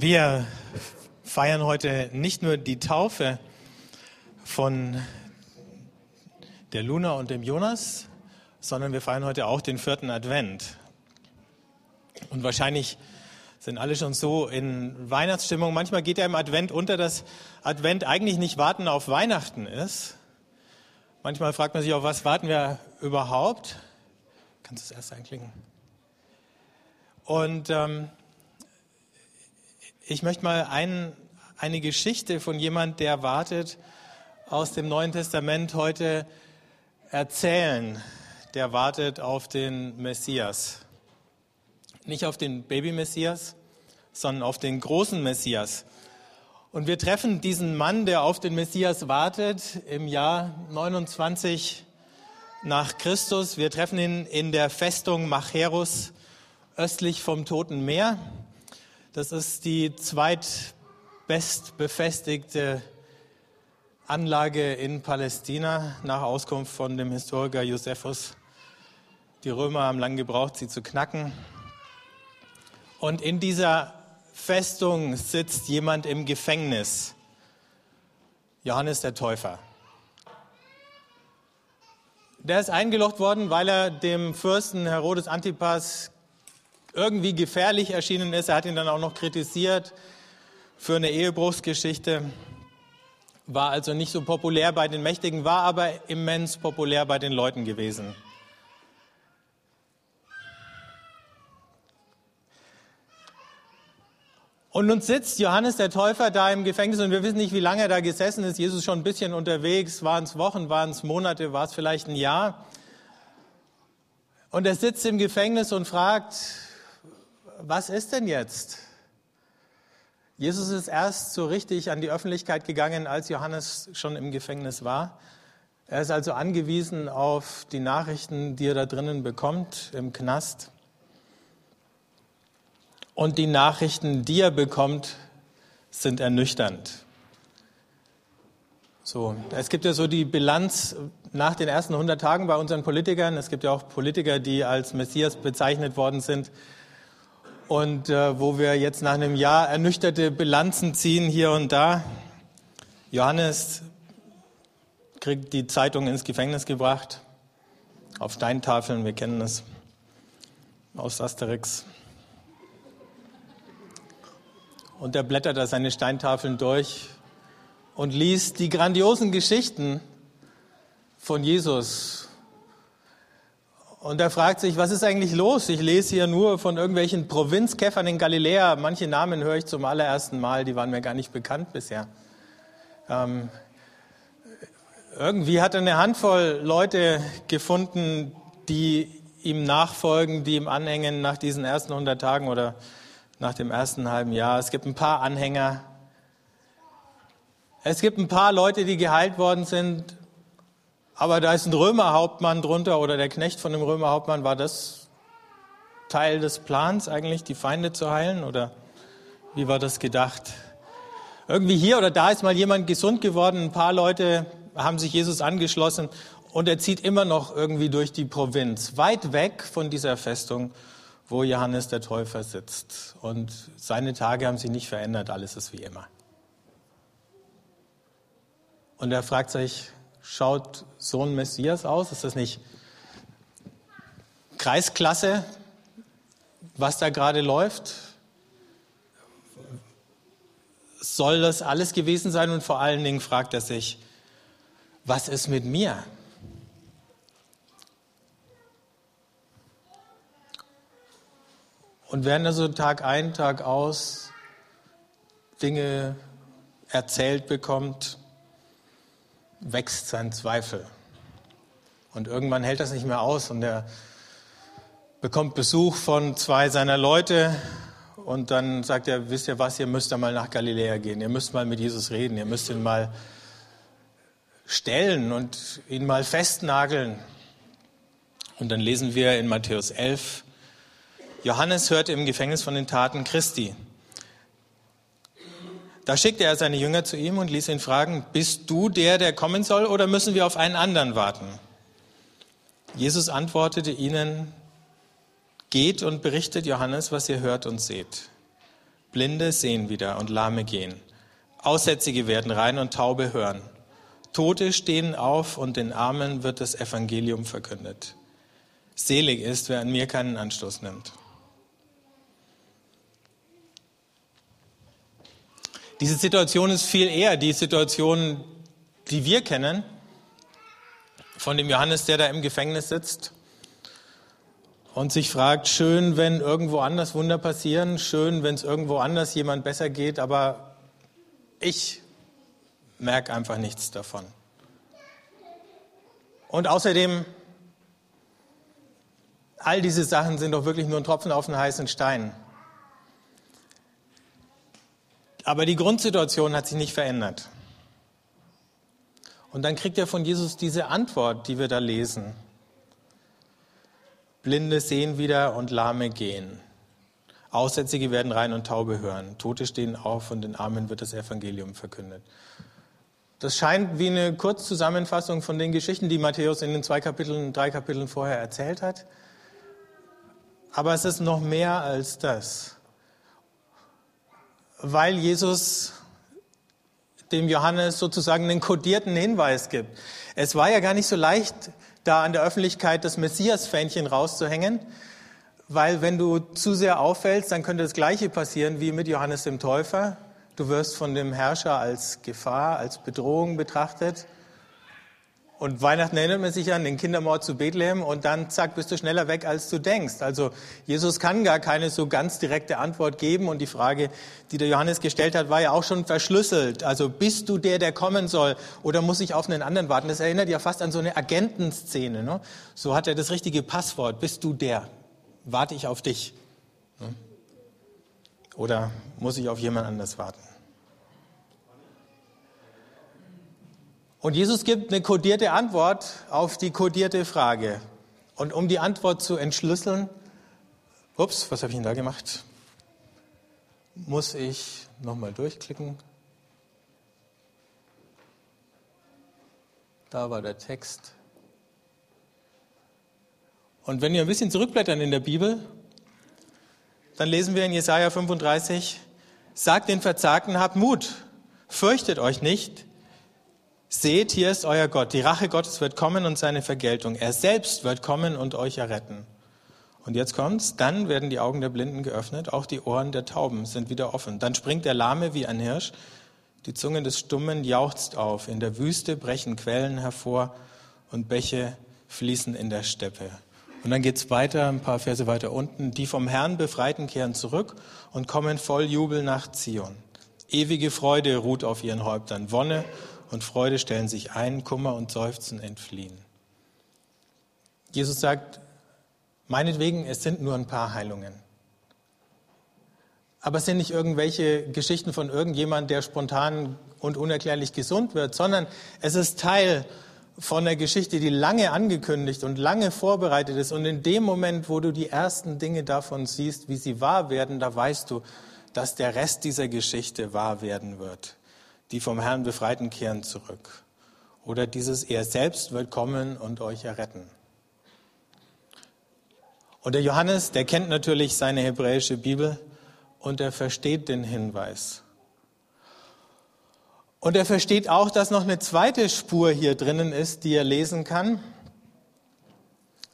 Wir feiern heute nicht nur die Taufe von der Luna und dem Jonas, sondern wir feiern heute auch den vierten Advent. Und wahrscheinlich sind alle schon so in Weihnachtsstimmung. Manchmal geht ja im Advent unter, dass Advent eigentlich nicht Warten auf Weihnachten ist. Manchmal fragt man sich auch, was warten wir überhaupt? Kannst du es erst einklicken? Und ähm, ich möchte mal ein, eine Geschichte von jemand, der wartet, aus dem Neuen Testament heute erzählen. Der wartet auf den Messias. Nicht auf den Baby-Messias, sondern auf den großen Messias. Und wir treffen diesen Mann, der auf den Messias wartet, im Jahr 29 nach Christus. Wir treffen ihn in der Festung Macherus östlich vom Toten Meer. Das ist die zweitbestbefestigte Anlage in Palästina nach Auskunft von dem Historiker Josephus. Die Römer haben lange gebraucht, sie zu knacken. Und in dieser Festung sitzt jemand im Gefängnis, Johannes der Täufer. Der ist eingelocht worden, weil er dem Fürsten Herodes Antipas irgendwie gefährlich erschienen ist. Er hat ihn dann auch noch kritisiert für eine Ehebruchsgeschichte. War also nicht so populär bei den Mächtigen, war aber immens populär bei den Leuten gewesen. Und nun sitzt Johannes der Täufer da im Gefängnis und wir wissen nicht, wie lange er da gesessen ist. Jesus schon ein bisschen unterwegs. Waren es Wochen, waren es Monate, war es vielleicht ein Jahr? Und er sitzt im Gefängnis und fragt, was ist denn jetzt? Jesus ist erst so richtig an die Öffentlichkeit gegangen, als Johannes schon im Gefängnis war. Er ist also angewiesen auf die Nachrichten, die er da drinnen bekommt, im Knast. Und die Nachrichten, die er bekommt, sind ernüchternd. So, es gibt ja so die Bilanz nach den ersten 100 Tagen bei unseren Politikern. Es gibt ja auch Politiker, die als Messias bezeichnet worden sind und äh, wo wir jetzt nach einem Jahr ernüchterte Bilanzen ziehen hier und da. Johannes kriegt die Zeitung ins Gefängnis gebracht, auf Steintafeln, wir kennen es aus Asterix. Und er blättert da seine Steintafeln durch und liest die grandiosen Geschichten von Jesus und er fragt sich, was ist eigentlich los? Ich lese hier nur von irgendwelchen Provinzkäffern in Galiläa. Manche Namen höre ich zum allerersten Mal, die waren mir gar nicht bekannt bisher. Ähm, irgendwie hat er eine Handvoll Leute gefunden, die ihm nachfolgen, die ihm anhängen nach diesen ersten 100 Tagen oder nach dem ersten halben Jahr. Es gibt ein paar Anhänger. Es gibt ein paar Leute, die geheilt worden sind aber da ist ein Römerhauptmann drunter oder der Knecht von dem Römerhauptmann. War das Teil des Plans eigentlich, die Feinde zu heilen? Oder wie war das gedacht? Irgendwie hier oder da ist mal jemand gesund geworden. Ein paar Leute haben sich Jesus angeschlossen und er zieht immer noch irgendwie durch die Provinz, weit weg von dieser Festung, wo Johannes der Täufer sitzt. Und seine Tage haben sich nicht verändert, alles ist wie immer. Und er fragt sich, schaut so ein Messias aus? Ist das nicht Kreisklasse, was da gerade läuft? Soll das alles gewesen sein? Und vor allen Dingen fragt er sich, was ist mit mir? Und während er so Tag ein, Tag aus Dinge erzählt bekommt, wächst sein Zweifel. Und irgendwann hält das nicht mehr aus und er bekommt Besuch von zwei seiner Leute und dann sagt er, wisst ihr was, ihr müsst da mal nach Galiläa gehen, ihr müsst mal mit Jesus reden, ihr müsst ihn mal stellen und ihn mal festnageln. Und dann lesen wir in Matthäus 11, Johannes hörte im Gefängnis von den Taten Christi. Da schickte er seine Jünger zu ihm und ließ ihn fragen, bist du der, der kommen soll, oder müssen wir auf einen anderen warten? Jesus antwortete ihnen, geht und berichtet Johannes, was ihr hört und seht. Blinde sehen wieder und Lahme gehen. Aussätzige werden rein und Taube hören. Tote stehen auf und den Armen wird das Evangelium verkündet. Selig ist, wer an mir keinen Anstoß nimmt. Diese Situation ist viel eher die Situation, die wir kennen, von dem Johannes, der da im Gefängnis sitzt und sich fragt, schön, wenn irgendwo anders Wunder passieren, schön, wenn es irgendwo anders jemand besser geht, aber ich merke einfach nichts davon. Und außerdem, all diese Sachen sind doch wirklich nur ein Tropfen auf einen heißen Stein. Aber die Grundsituation hat sich nicht verändert. Und dann kriegt er von Jesus diese Antwort, die wir da lesen. Blinde sehen wieder und Lahme gehen. Aussätzige werden rein und Taube hören. Tote stehen auf und den Armen wird das Evangelium verkündet. Das scheint wie eine Kurzzusammenfassung von den Geschichten, die Matthäus in den zwei Kapiteln, drei Kapiteln vorher erzählt hat. Aber es ist noch mehr als das weil Jesus dem Johannes sozusagen einen kodierten Hinweis gibt. Es war ja gar nicht so leicht, da an der Öffentlichkeit das Messias-Fähnchen rauszuhängen, weil wenn du zu sehr auffällst, dann könnte das Gleiche passieren wie mit Johannes dem Täufer. Du wirst von dem Herrscher als Gefahr, als Bedrohung betrachtet und Weihnachten erinnert man sich an den Kindermord zu Bethlehem und dann zack, bist du schneller weg, als du denkst. Also Jesus kann gar keine so ganz direkte Antwort geben und die Frage, die der Johannes gestellt hat, war ja auch schon verschlüsselt. Also bist du der, der kommen soll oder muss ich auf einen anderen warten? Das erinnert ja fast an so eine Agentenszene. Ne? So hat er das richtige Passwort. Bist du der? Warte ich auf dich? Ne? Oder muss ich auf jemand anders warten? Und Jesus gibt eine kodierte Antwort auf die kodierte Frage. Und um die Antwort zu entschlüsseln, ups, was habe ich denn da gemacht? Muss ich nochmal durchklicken. Da war der Text. Und wenn wir ein bisschen zurückblättern in der Bibel, dann lesen wir in Jesaja 35, sagt den Verzagten, habt Mut, fürchtet euch nicht, Seht, hier ist euer Gott. Die Rache Gottes wird kommen und seine Vergeltung. Er selbst wird kommen und euch erretten. Und jetzt kommt's. Dann werden die Augen der Blinden geöffnet. Auch die Ohren der Tauben sind wieder offen. Dann springt der Lahme wie ein Hirsch. Die Zunge des Stummen jauchzt auf. In der Wüste brechen Quellen hervor und Bäche fließen in der Steppe. Und dann geht's weiter, ein paar Verse weiter unten. Die vom Herrn Befreiten kehren zurück und kommen voll Jubel nach Zion. Ewige Freude ruht auf ihren Häuptern. Wonne und Freude stellen sich ein, Kummer und Seufzen entfliehen. Jesus sagt, meinetwegen, es sind nur ein paar Heilungen. Aber es sind nicht irgendwelche Geschichten von irgendjemand, der spontan und unerklärlich gesund wird, sondern es ist Teil von einer Geschichte, die lange angekündigt und lange vorbereitet ist. Und in dem Moment, wo du die ersten Dinge davon siehst, wie sie wahr werden, da weißt du, dass der Rest dieser Geschichte wahr werden wird die vom Herrn Befreiten kehren zurück. Oder dieses Er selbst wird kommen und euch erretten. Und der Johannes, der kennt natürlich seine hebräische Bibel und er versteht den Hinweis. Und er versteht auch, dass noch eine zweite Spur hier drinnen ist, die er lesen kann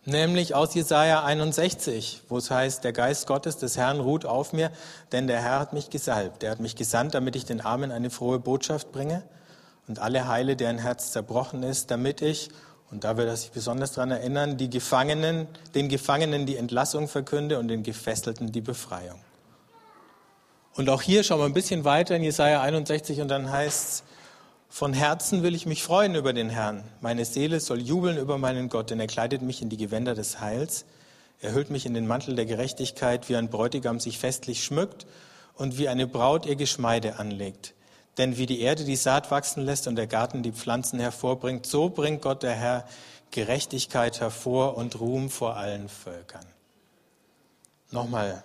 nämlich aus Jesaja 61, wo es heißt, der Geist Gottes des Herrn ruht auf mir, denn der Herr hat mich gesalbt. Er hat mich gesandt, damit ich den Armen eine frohe Botschaft bringe und alle Heile, deren Herz zerbrochen ist, damit ich, und da wird er sich besonders daran erinnern, die Gefangenen, den Gefangenen die Entlassung verkünde und den Gefesselten die Befreiung. Und auch hier schauen wir ein bisschen weiter in Jesaja 61 und dann heißt es, von Herzen will ich mich freuen über den Herrn. Meine Seele soll jubeln über meinen Gott, denn er kleidet mich in die Gewänder des Heils. Er hüllt mich in den Mantel der Gerechtigkeit, wie ein Bräutigam sich festlich schmückt und wie eine Braut ihr Geschmeide anlegt. Denn wie die Erde die Saat wachsen lässt und der Garten die Pflanzen hervorbringt, so bringt Gott der Herr Gerechtigkeit hervor und Ruhm vor allen Völkern. Nochmal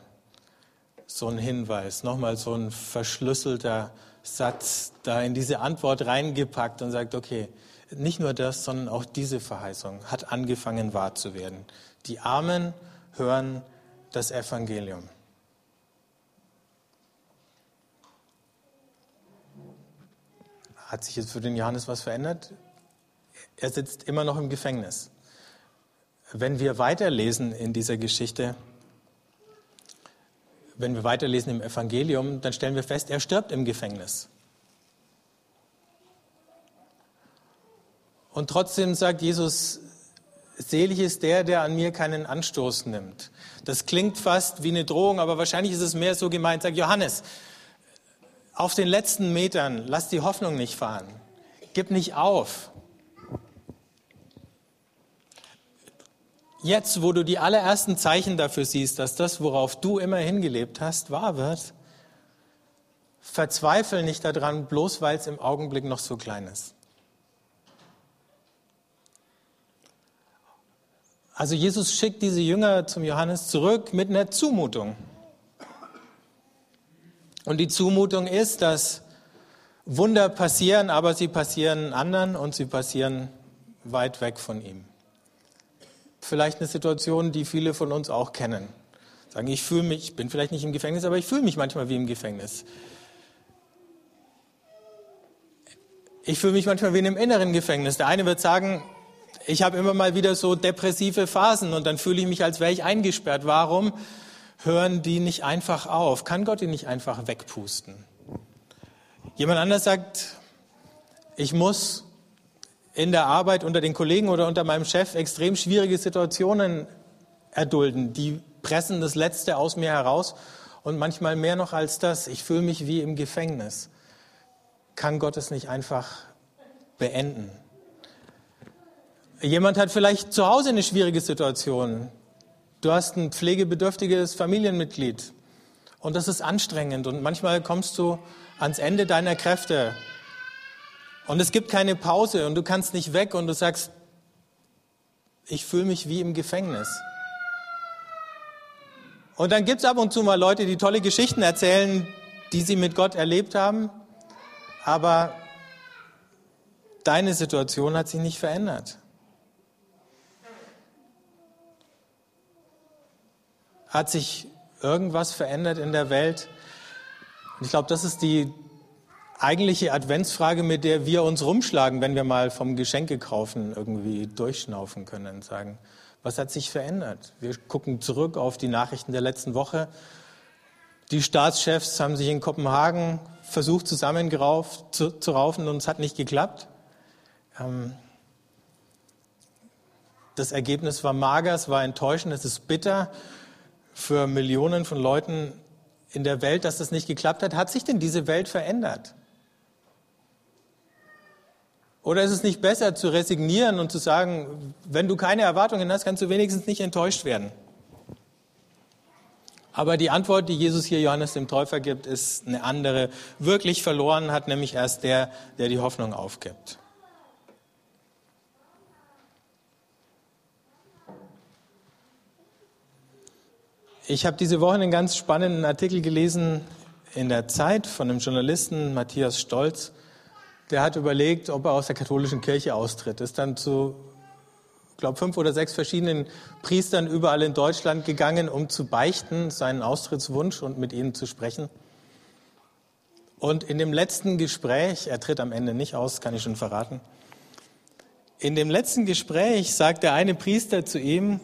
so ein Hinweis, nochmal so ein verschlüsselter Satz da in diese Antwort reingepackt und sagt, okay, nicht nur das, sondern auch diese Verheißung hat angefangen wahr zu werden. Die Armen hören das Evangelium. Hat sich jetzt für den Johannes was verändert? Er sitzt immer noch im Gefängnis. Wenn wir weiterlesen in dieser Geschichte, wenn wir weiterlesen im Evangelium, dann stellen wir fest, er stirbt im Gefängnis. Und trotzdem sagt Jesus, selig ist der, der an mir keinen Anstoß nimmt. Das klingt fast wie eine Drohung, aber wahrscheinlich ist es mehr so gemeint. Sagt Johannes, auf den letzten Metern, lass die Hoffnung nicht fahren. Gib nicht auf. Jetzt, wo du die allerersten Zeichen dafür siehst, dass das, worauf du immer hingelebt hast, wahr wird, verzweifel nicht daran, bloß weil es im Augenblick noch so klein ist. Also Jesus schickt diese Jünger zum Johannes zurück mit einer Zumutung. Und die Zumutung ist, dass Wunder passieren, aber sie passieren anderen und sie passieren weit weg von ihm vielleicht eine Situation, die viele von uns auch kennen. Sagen, ich fühle mich, ich bin vielleicht nicht im Gefängnis, aber ich fühle mich manchmal wie im Gefängnis. Ich fühle mich manchmal wie in einem inneren Gefängnis. Der eine wird sagen, ich habe immer mal wieder so depressive Phasen und dann fühle ich mich, als wäre ich eingesperrt. Warum hören die nicht einfach auf? Kann Gott die nicht einfach wegpusten? Jemand anders sagt, ich muss in der Arbeit unter den Kollegen oder unter meinem Chef extrem schwierige Situationen erdulden. Die pressen das Letzte aus mir heraus und manchmal mehr noch als das. Ich fühle mich wie im Gefängnis. Kann Gott es nicht einfach beenden? Jemand hat vielleicht zu Hause eine schwierige Situation. Du hast ein pflegebedürftiges Familienmitglied und das ist anstrengend und manchmal kommst du ans Ende deiner Kräfte und es gibt keine Pause und du kannst nicht weg und du sagst, ich fühle mich wie im Gefängnis. Und dann gibt es ab und zu mal Leute, die tolle Geschichten erzählen, die sie mit Gott erlebt haben, aber deine Situation hat sich nicht verändert. Hat sich irgendwas verändert in der Welt? Und ich glaube, das ist die eigentliche Adventsfrage, mit der wir uns rumschlagen, wenn wir mal vom Geschenkekaufen irgendwie durchschnaufen können und sagen, was hat sich verändert? Wir gucken zurück auf die Nachrichten der letzten Woche. Die Staatschefs haben sich in Kopenhagen versucht zusammengerauft zu, zu raufen und es hat nicht geklappt. Ähm, das Ergebnis war mager, es war enttäuschend, es ist bitter für Millionen von Leuten in der Welt, dass das nicht geklappt hat. Hat sich denn diese Welt verändert? Oder ist es nicht besser zu resignieren und zu sagen, wenn du keine Erwartungen hast, kannst du wenigstens nicht enttäuscht werden? Aber die Antwort, die Jesus hier Johannes dem Täufer gibt, ist eine andere. Wirklich verloren hat nämlich erst der, der die Hoffnung aufgibt. Ich habe diese Woche einen ganz spannenden Artikel gelesen in der Zeit von einem Journalisten, Matthias Stolz der hat überlegt, ob er aus der katholischen Kirche austritt. Ist dann zu, glaube fünf oder sechs verschiedenen Priestern überall in Deutschland gegangen, um zu beichten, seinen Austrittswunsch und mit ihnen zu sprechen. Und in dem letzten Gespräch, er tritt am Ende nicht aus, kann ich schon verraten. In dem letzten Gespräch sagt der eine Priester zu ihm,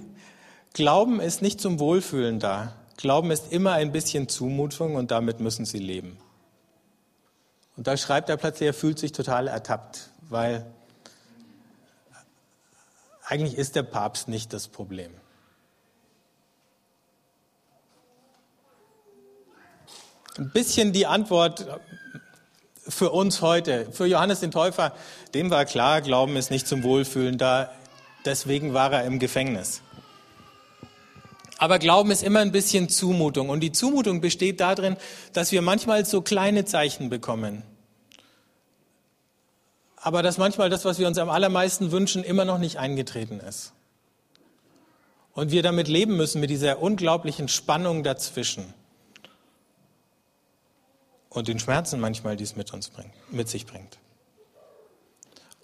Glauben ist nicht zum Wohlfühlen da. Glauben ist immer ein bisschen Zumutung und damit müssen Sie leben. Und da schreibt er plötzlich, er fühlt sich total ertappt, weil eigentlich ist der Papst nicht das Problem. Ein bisschen die Antwort für uns heute. Für Johannes den Täufer, dem war klar, Glauben ist nicht zum Wohlfühlen da. Deswegen war er im Gefängnis. Aber Glauben ist immer ein bisschen Zumutung. Und die Zumutung besteht darin, dass wir manchmal so kleine Zeichen bekommen. Aber dass manchmal das, was wir uns am allermeisten wünschen, immer noch nicht eingetreten ist. Und wir damit leben müssen, mit dieser unglaublichen Spannung dazwischen. Und den Schmerzen manchmal, die es mit uns bringt, mit sich bringt.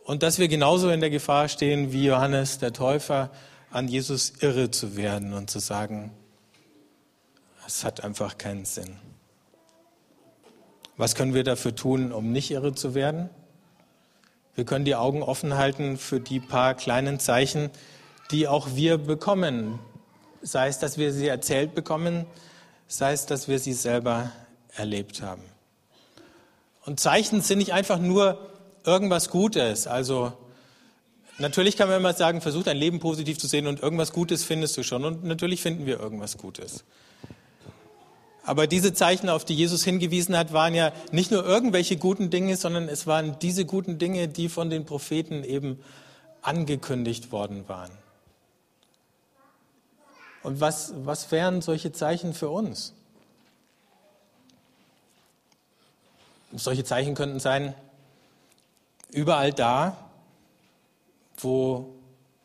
Und dass wir genauso in der Gefahr stehen wie Johannes der Täufer, an Jesus irre zu werden und zu sagen, es hat einfach keinen Sinn. Was können wir dafür tun, um nicht irre zu werden? Wir können die Augen offen halten für die paar kleinen Zeichen, die auch wir bekommen. Sei es, dass wir sie erzählt bekommen, sei es, dass wir sie selber erlebt haben. Und Zeichen sind nicht einfach nur irgendwas Gutes. Also natürlich kann man immer sagen, versuch dein Leben positiv zu sehen und irgendwas Gutes findest du schon. Und natürlich finden wir irgendwas Gutes. Aber diese Zeichen, auf die Jesus hingewiesen hat, waren ja nicht nur irgendwelche guten Dinge, sondern es waren diese guten Dinge, die von den Propheten eben angekündigt worden waren. Und was, was wären solche Zeichen für uns? Solche Zeichen könnten sein, überall da, wo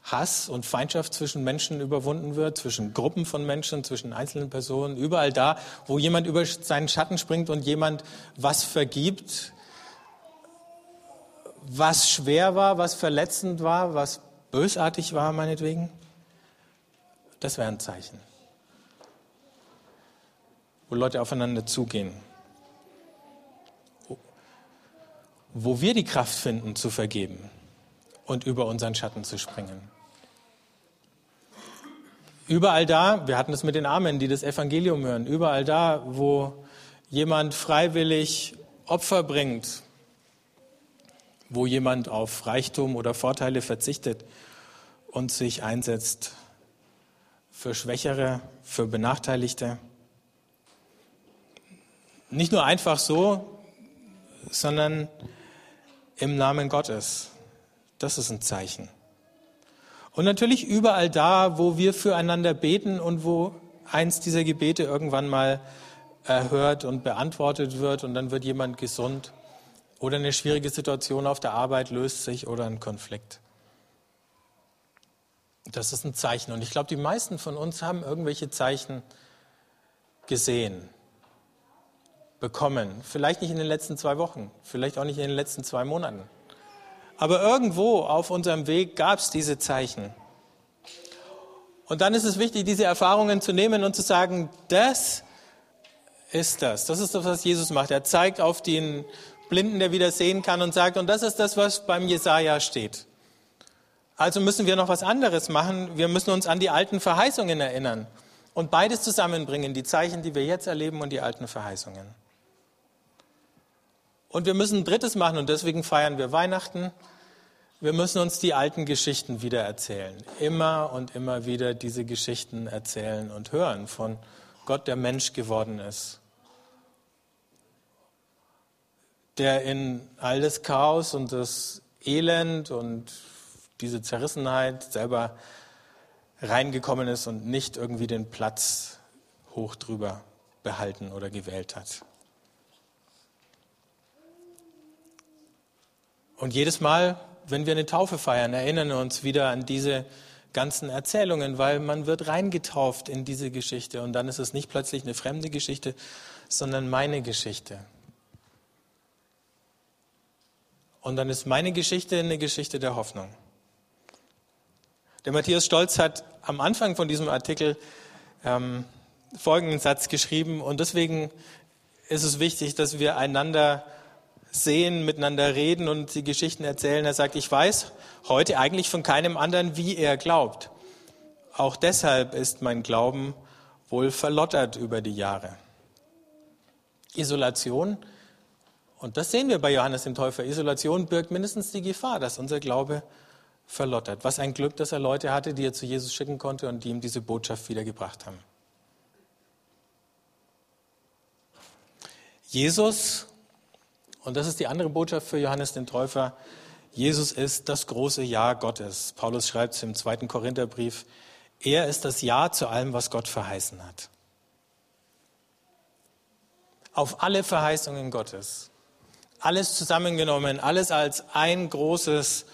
Hass und Feindschaft zwischen Menschen überwunden wird, zwischen Gruppen von Menschen, zwischen einzelnen Personen, überall da, wo jemand über seinen Schatten springt und jemand was vergibt, was schwer war, was verletzend war, was bösartig war, meinetwegen. Das wäre ein Zeichen, wo Leute aufeinander zugehen, wo wir die Kraft finden zu vergeben und über unseren Schatten zu springen. Überall da, wir hatten es mit den Armen, die das Evangelium hören, überall da, wo jemand freiwillig Opfer bringt, wo jemand auf Reichtum oder Vorteile verzichtet und sich einsetzt für Schwächere, für Benachteiligte. Nicht nur einfach so, sondern im Namen Gottes. Das ist ein Zeichen. Und natürlich überall da, wo wir füreinander beten und wo eins dieser Gebete irgendwann mal erhört und beantwortet wird und dann wird jemand gesund oder eine schwierige Situation auf der Arbeit löst sich oder ein Konflikt. Das ist ein Zeichen. Und ich glaube, die meisten von uns haben irgendwelche Zeichen gesehen, bekommen. Vielleicht nicht in den letzten zwei Wochen, vielleicht auch nicht in den letzten zwei Monaten. Aber irgendwo auf unserem Weg gab es diese Zeichen. Und dann ist es wichtig, diese Erfahrungen zu nehmen und zu sagen, das ist das. Das ist das, was Jesus macht. Er zeigt auf den Blinden, der wieder sehen kann und sagt, und das ist das, was beim Jesaja steht. Also müssen wir noch was anderes machen. Wir müssen uns an die alten Verheißungen erinnern und beides zusammenbringen, die Zeichen, die wir jetzt erleben und die alten Verheißungen. Und wir müssen ein drittes machen und deswegen feiern wir Weihnachten. Wir müssen uns die alten Geschichten wieder erzählen. Immer und immer wieder diese Geschichten erzählen und hören von Gott, der Mensch geworden ist. Der in all das Chaos und das Elend und diese Zerrissenheit selber reingekommen ist und nicht irgendwie den Platz hoch drüber behalten oder gewählt hat. Und jedes Mal, wenn wir eine Taufe feiern, erinnern wir uns wieder an diese ganzen Erzählungen, weil man wird reingetauft in diese Geschichte und dann ist es nicht plötzlich eine fremde Geschichte, sondern meine Geschichte. Und dann ist meine Geschichte eine Geschichte der Hoffnung. Der Matthias Stolz hat am Anfang von diesem Artikel ähm, folgenden Satz geschrieben und deswegen ist es wichtig, dass wir einander sehen, miteinander reden und die Geschichten erzählen. Er sagt, ich weiß heute eigentlich von keinem anderen, wie er glaubt. Auch deshalb ist mein Glauben wohl verlottert über die Jahre. Isolation, und das sehen wir bei Johannes dem Täufer, Isolation birgt mindestens die Gefahr, dass unser Glaube verlottert. Was ein Glück, dass er Leute hatte, die er zu Jesus schicken konnte und die ihm diese Botschaft wiedergebracht haben. Jesus und das ist die andere Botschaft für Johannes den Täufer. Jesus ist das große Ja Gottes. Paulus schreibt es im zweiten Korintherbrief. Er ist das Ja zu allem, was Gott verheißen hat. Auf alle Verheißungen Gottes. Alles zusammengenommen, alles als ein großes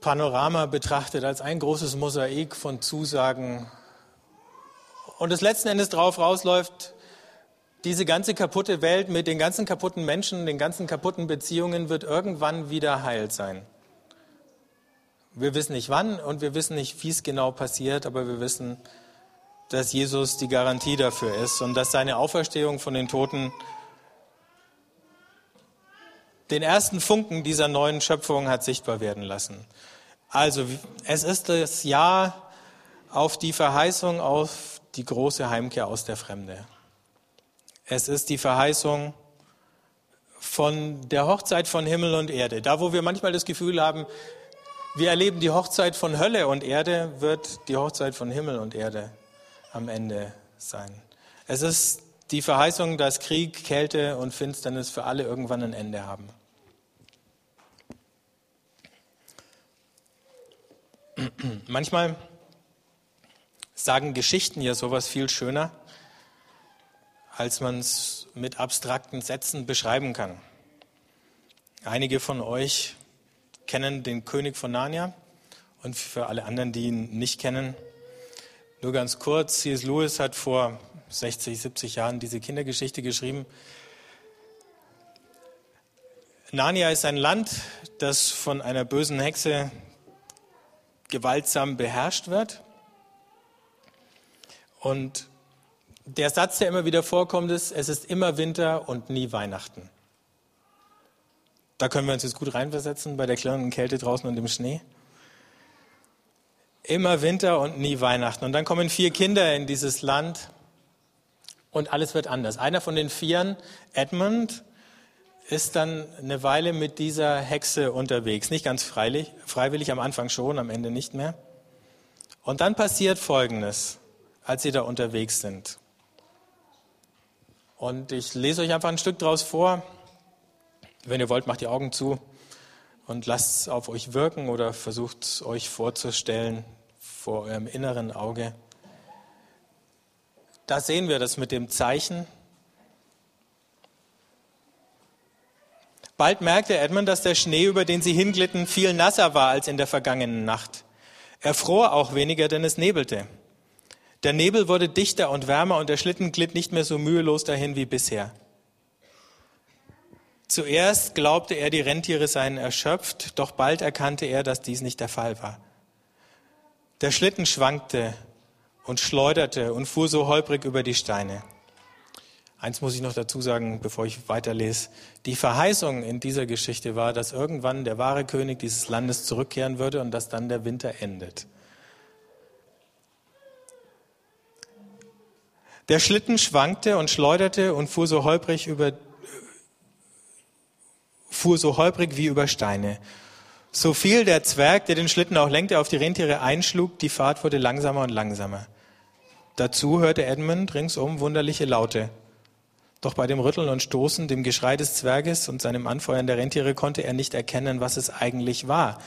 Panorama betrachtet, als ein großes Mosaik von Zusagen. Und es letzten Endes darauf rausläuft, diese ganze kaputte Welt mit den ganzen kaputten Menschen, den ganzen kaputten Beziehungen wird irgendwann wieder heil sein. Wir wissen nicht wann und wir wissen nicht, wie es genau passiert, aber wir wissen, dass Jesus die Garantie dafür ist und dass seine Auferstehung von den Toten den ersten Funken dieser neuen Schöpfung hat sichtbar werden lassen. Also es ist das Jahr auf die Verheißung auf die große Heimkehr aus der Fremde. Es ist die Verheißung von der Hochzeit von Himmel und Erde. Da, wo wir manchmal das Gefühl haben, wir erleben die Hochzeit von Hölle und Erde, wird die Hochzeit von Himmel und Erde am Ende sein. Es ist die Verheißung, dass Krieg, Kälte und Finsternis für alle irgendwann ein Ende haben. Manchmal sagen Geschichten ja sowas viel schöner, als man es mit abstrakten Sätzen beschreiben kann. Einige von euch kennen den König von Narnia und für alle anderen, die ihn nicht kennen, nur ganz kurz, C.S. Lewis hat vor 60, 70 Jahren diese Kindergeschichte geschrieben. Narnia ist ein Land, das von einer bösen Hexe gewaltsam beherrscht wird. Und der Satz, der immer wieder vorkommt, ist, es ist immer Winter und nie Weihnachten. Da können wir uns jetzt gut reinversetzen bei der klirrenden Kälte draußen und im Schnee. Immer Winter und nie Weihnachten. Und dann kommen vier Kinder in dieses Land und alles wird anders. Einer von den Vieren, Edmund, ist dann eine Weile mit dieser Hexe unterwegs. Nicht ganz freilich, freiwillig, am Anfang schon, am Ende nicht mehr. Und dann passiert Folgendes, als sie da unterwegs sind. Und ich lese euch einfach ein Stück daraus vor. Wenn ihr wollt, macht die Augen zu und lasst es auf euch wirken oder versucht es euch vorzustellen vor eurem inneren Auge. Da sehen wir das mit dem Zeichen. Bald merkte Edmund, dass der Schnee, über den sie hinglitten, viel nasser war als in der vergangenen Nacht. Er fror auch weniger, denn es nebelte. Der Nebel wurde dichter und wärmer und der Schlitten glitt nicht mehr so mühelos dahin wie bisher. Zuerst glaubte er, die Rentiere seien erschöpft, doch bald erkannte er, dass dies nicht der Fall war. Der Schlitten schwankte und schleuderte und fuhr so holprig über die Steine. Eins muss ich noch dazu sagen, bevor ich weiterlese. Die Verheißung in dieser Geschichte war, dass irgendwann der wahre König dieses Landes zurückkehren würde und dass dann der Winter endet. Der Schlitten schwankte und schleuderte und fuhr so holprig über fuhr so holprig wie über Steine. So fiel der Zwerg, der den Schlitten auch lenkte, auf die Rentiere einschlug, die Fahrt wurde langsamer und langsamer. Dazu hörte Edmund ringsum wunderliche Laute. Doch bei dem Rütteln und Stoßen, dem Geschrei des Zwerges und seinem Anfeuern der Rentiere konnte er nicht erkennen, was es eigentlich war,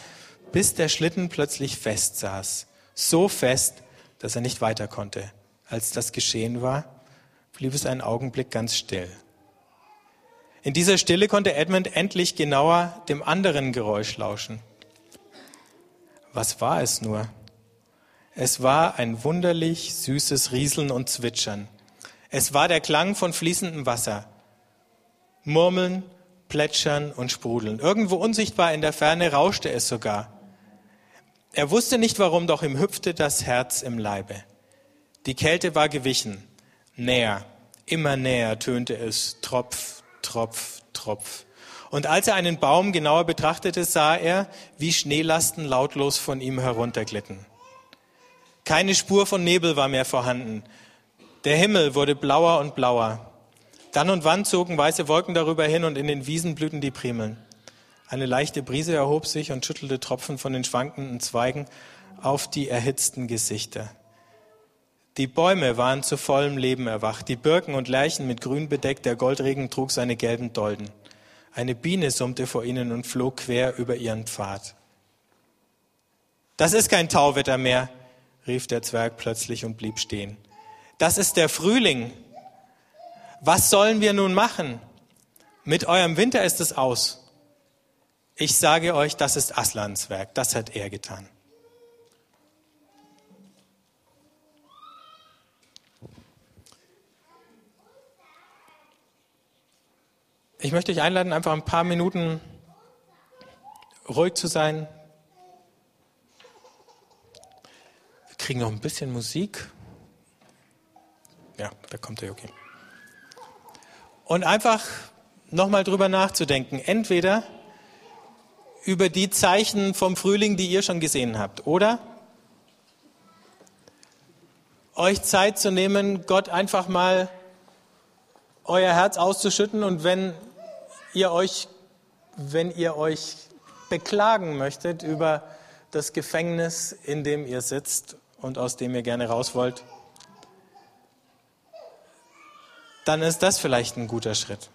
bis der Schlitten plötzlich fest saß. So fest, dass er nicht weiter konnte. Als das geschehen war, blieb es einen Augenblick ganz still. In dieser Stille konnte Edmund endlich genauer dem anderen Geräusch lauschen. Was war es nur? Es war ein wunderlich süßes Rieseln und Zwitschern. Es war der Klang von fließendem Wasser. Murmeln, Plätschern und Sprudeln. Irgendwo unsichtbar in der Ferne rauschte es sogar. Er wusste nicht warum, doch ihm hüpfte das Herz im Leibe. Die Kälte war gewichen. Näher, immer näher tönte es, Tropf, Tropf, Tropf. Und als er einen Baum genauer betrachtete, sah er, wie Schneelasten lautlos von ihm herunterglitten. Keine Spur von Nebel war mehr vorhanden. Der Himmel wurde blauer und blauer. Dann und wann zogen weiße Wolken darüber hin und in den Wiesen blühten die Primeln. Eine leichte Brise erhob sich und schüttelte Tropfen von den schwankenden Zweigen auf die erhitzten Gesichter. Die Bäume waren zu vollem Leben erwacht, die Birken und Lärchen mit Grün bedeckt, der Goldregen trug seine gelben Dolden. Eine Biene summte vor ihnen und flog quer über ihren Pfad. Das ist kein Tauwetter mehr, rief der Zwerg plötzlich und blieb stehen. Das ist der Frühling. Was sollen wir nun machen? Mit eurem Winter ist es aus. Ich sage euch, das ist Aslans Werk, das hat er getan. Ich möchte euch einladen, einfach ein paar Minuten ruhig zu sein. Wir kriegen noch ein bisschen Musik. Ja, da kommt er, okay. Und einfach nochmal drüber nachzudenken. Entweder über die Zeichen vom Frühling, die ihr schon gesehen habt, oder euch Zeit zu nehmen, Gott einfach mal euer Herz auszuschütten und wenn ihr euch, wenn ihr euch beklagen möchtet über das Gefängnis, in dem ihr sitzt und aus dem ihr gerne raus wollt, dann ist das vielleicht ein guter Schritt.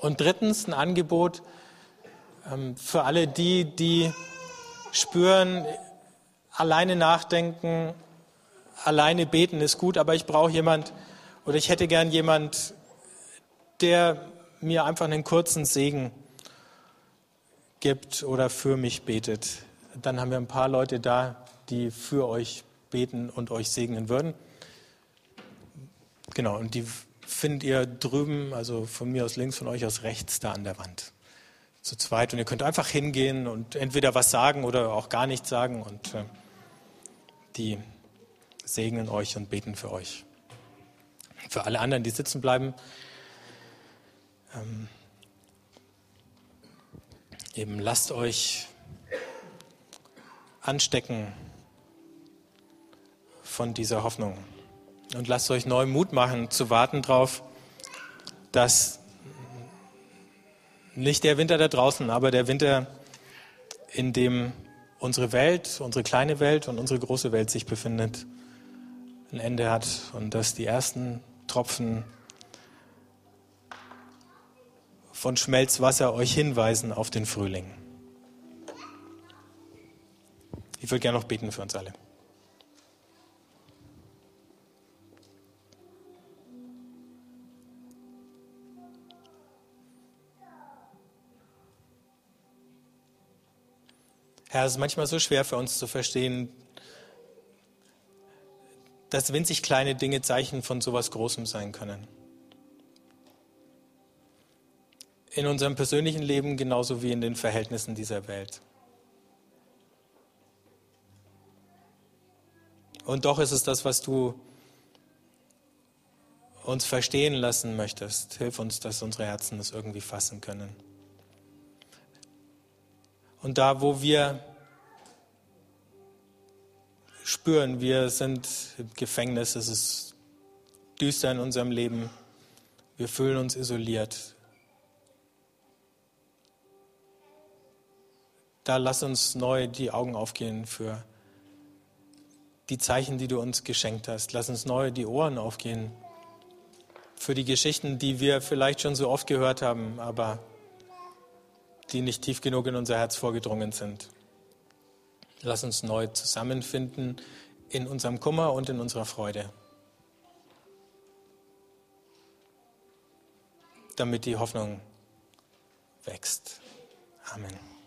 Und drittens ein Angebot ähm, für alle die, die spüren, alleine nachdenken, alleine beten ist gut, aber ich brauche jemand oder ich hätte gern jemand, der mir einfach einen kurzen Segen gibt oder für mich betet. Dann haben wir ein paar Leute da, die für euch beten und euch segnen würden. Genau, und die findet ihr drüben, also von mir aus links, von euch aus rechts, da an der Wand. Zu zweit. Und ihr könnt einfach hingehen und entweder was sagen oder auch gar nichts sagen. Und äh, die segnen euch und beten für euch. Für alle anderen, die sitzen bleiben, ähm, eben lasst euch anstecken von dieser Hoffnung. Und lasst euch neu Mut machen, zu warten darauf, dass nicht der Winter da draußen, aber der Winter, in dem unsere Welt, unsere kleine Welt und unsere große Welt sich befindet, ein Ende hat und dass die ersten Tropfen von Schmelzwasser euch hinweisen auf den Frühling. Ich würde gerne noch beten für uns alle. Herr, es ist manchmal so schwer für uns zu verstehen, dass winzig kleine Dinge Zeichen von sowas Großem sein können. In unserem persönlichen Leben genauso wie in den Verhältnissen dieser Welt. Und doch ist es das, was du uns verstehen lassen möchtest. Hilf uns, dass unsere Herzen das irgendwie fassen können. Und da, wo wir spüren, wir sind im Gefängnis, es ist düster in unserem Leben, wir fühlen uns isoliert. Da lass uns neu die Augen aufgehen für die Zeichen, die du uns geschenkt hast. Lass uns neu die Ohren aufgehen für die Geschichten, die wir vielleicht schon so oft gehört haben, aber die nicht tief genug in unser Herz vorgedrungen sind. Lass uns neu zusammenfinden in unserem Kummer und in unserer Freude, damit die Hoffnung wächst. Amen.